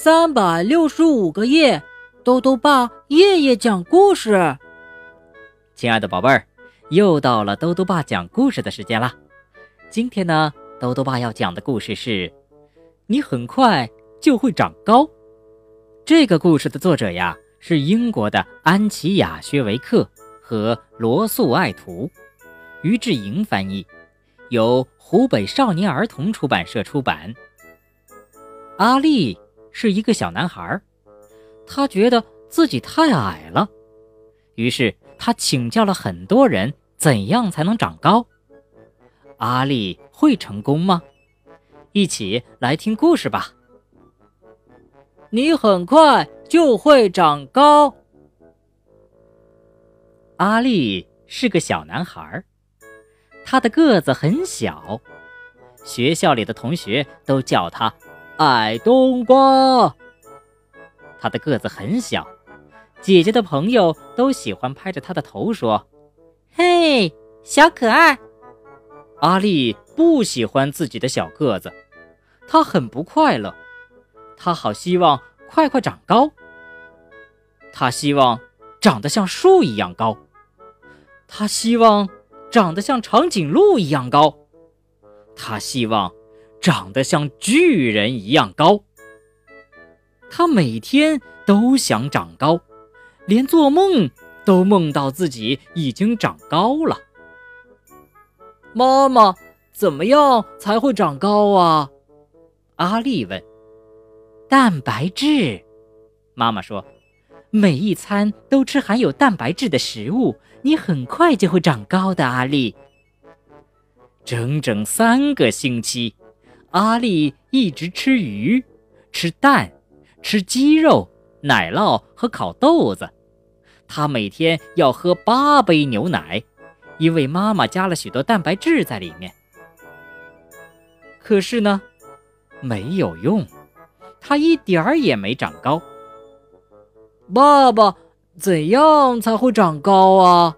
三百六十五个夜，豆豆爸夜夜讲故事。亲爱的宝贝儿，又到了豆豆爸讲故事的时间啦。今天呢，豆豆爸要讲的故事是：你很快就会长高。这个故事的作者呀，是英国的安琪亚·薛维克和罗素·爱图，于志莹翻译，由湖北少年儿童出版社出版。阿丽。是一个小男孩，他觉得自己太矮了，于是他请教了很多人怎样才能长高。阿力会成功吗？一起来听故事吧。你很快就会长高。阿力是个小男孩，他的个子很小，学校里的同学都叫他。矮冬瓜，他的个子很小，姐姐的朋友都喜欢拍着他的头说：“嘿，小可爱。”阿丽不喜欢自己的小个子，她很不快乐，她好希望快快长高。她希望长得像树一样高，她希望长得像长颈鹿一样高，她希望。长得像巨人一样高，他每天都想长高，连做梦都梦到自己已经长高了。妈妈，怎么样才会长高啊？阿丽问。蛋白质，妈妈说，每一餐都吃含有蛋白质的食物，你很快就会长高的。阿丽，整整三个星期。阿丽一直吃鱼，吃蛋，吃鸡肉、奶酪和烤豆子。她每天要喝八杯牛奶，因为妈妈加了许多蛋白质在里面。可是呢，没有用，她一点儿也没长高。爸爸，怎样才会长高啊？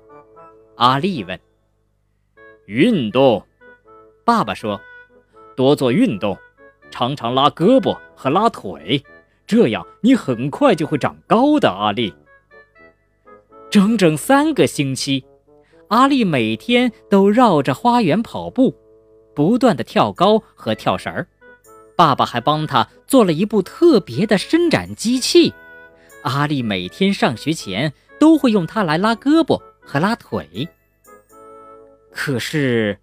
阿丽问。运动，爸爸说。多做运动，常常拉胳膊和拉腿，这样你很快就会长高的。阿丽，整整三个星期，阿丽每天都绕着花园跑步，不断的跳高和跳绳儿。爸爸还帮他做了一部特别的伸展机器，阿丽每天上学前都会用它来拉胳膊和拉腿。可是，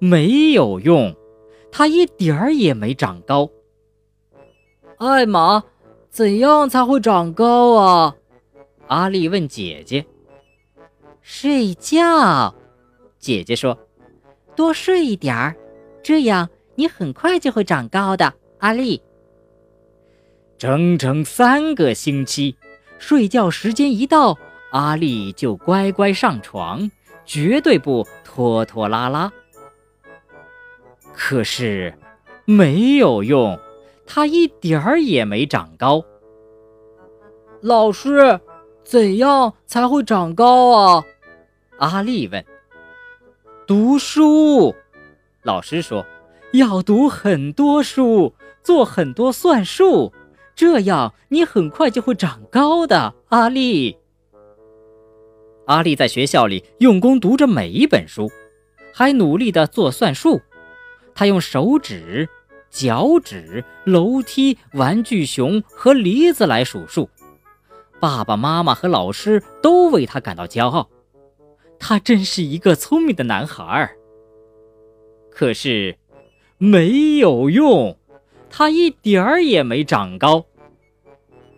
没有用。他一点儿也没长高。艾玛，怎样才会长高啊？阿丽问姐姐。睡觉，姐姐说，多睡一点儿，这样你很快就会长高的。阿丽，整整三个星期，睡觉时间一到，阿丽就乖乖上床，绝对不拖拖拉拉。可是，没有用，他一点儿也没长高。老师，怎样才会长高啊？阿丽问。读书，老师说，要读很多书，做很多算术，这样你很快就会长高的。阿丽，阿丽在学校里用功读着每一本书，还努力的做算术。他用手指、脚趾、楼梯、玩具熊和梨子来数数，爸爸妈妈和老师都为他感到骄傲。他真是一个聪明的男孩儿。可是，没有用，他一点儿也没长高。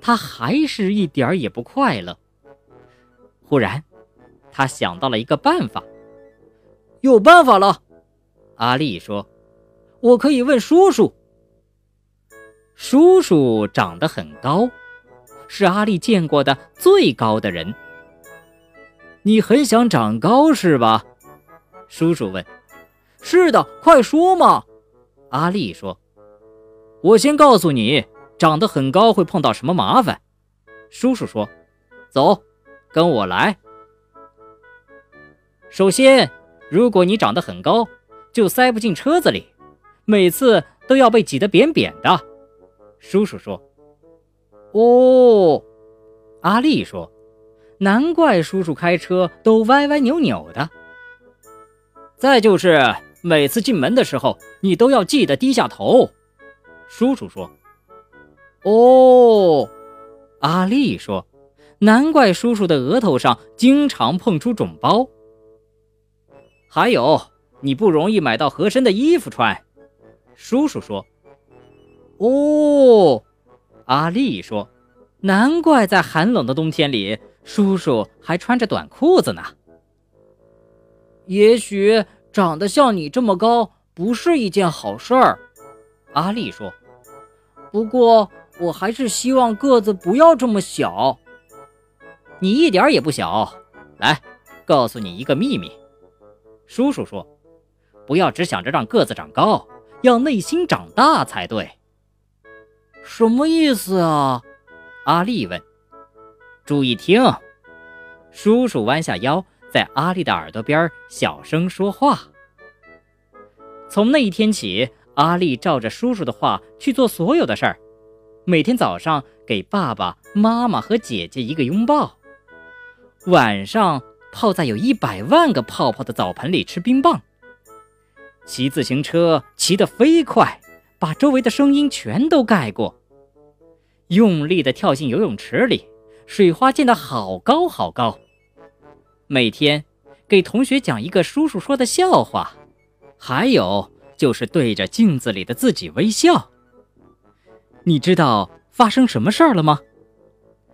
他还是一点儿也不快乐。忽然，他想到了一个办法。有办法了，阿丽说。我可以问叔叔。叔叔长得很高，是阿丽见过的最高的人。你很想长高是吧？叔叔问。是的，快说嘛！阿丽说。我先告诉你，长得很高会碰到什么麻烦。叔叔说。走，跟我来。首先，如果你长得很高，就塞不进车子里。每次都要被挤得扁扁的，叔叔说：“哦，阿丽说：“难怪叔叔开车都歪歪扭扭的。再就是每次进门的时候，你都要记得低下头。”叔叔说：“哦。”阿丽说：“难怪叔叔的额头上经常碰出肿包。还有，你不容易买到合身的衣服穿。”叔叔说：“哦。”阿丽说：“难怪在寒冷的冬天里，叔叔还穿着短裤子呢。也许长得像你这么高不是一件好事儿。”阿丽说：“不过我还是希望个子不要这么小。你一点也不小。来，告诉你一个秘密。”叔叔说：“不要只想着让个子长高，要内心长大才对。”什么意思啊？阿丽问。注意听，叔叔弯下腰，在阿丽的耳朵边小声说话。从那一天起，阿丽照着叔叔的话去做所有的事儿。每天早上给爸爸妈妈和姐姐一个拥抱，晚上泡在有一百万个泡泡的澡盆里吃冰棒。骑自行车骑得飞快。把周围的声音全都盖过。用力地跳进游泳池里，水花溅得好高好高。每天给同学讲一个叔叔说的笑话，还有就是对着镜子里的自己微笑。你知道发生什么事儿了吗？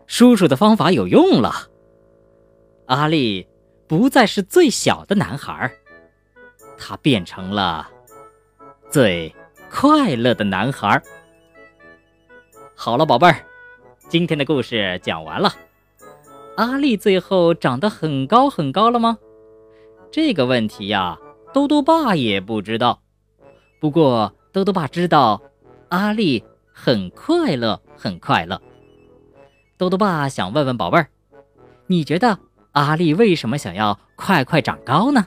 叔叔的方法有用了。阿力不再是最小的男孩，他变成了最……快乐的男孩。好了，宝贝儿，今天的故事讲完了。阿丽最后长得很高很高了吗？这个问题呀，兜兜爸也不知道。不过兜兜爸知道，阿丽很快乐，很快乐。兜兜爸想问问宝贝儿，你觉得阿丽为什么想要快快长高呢？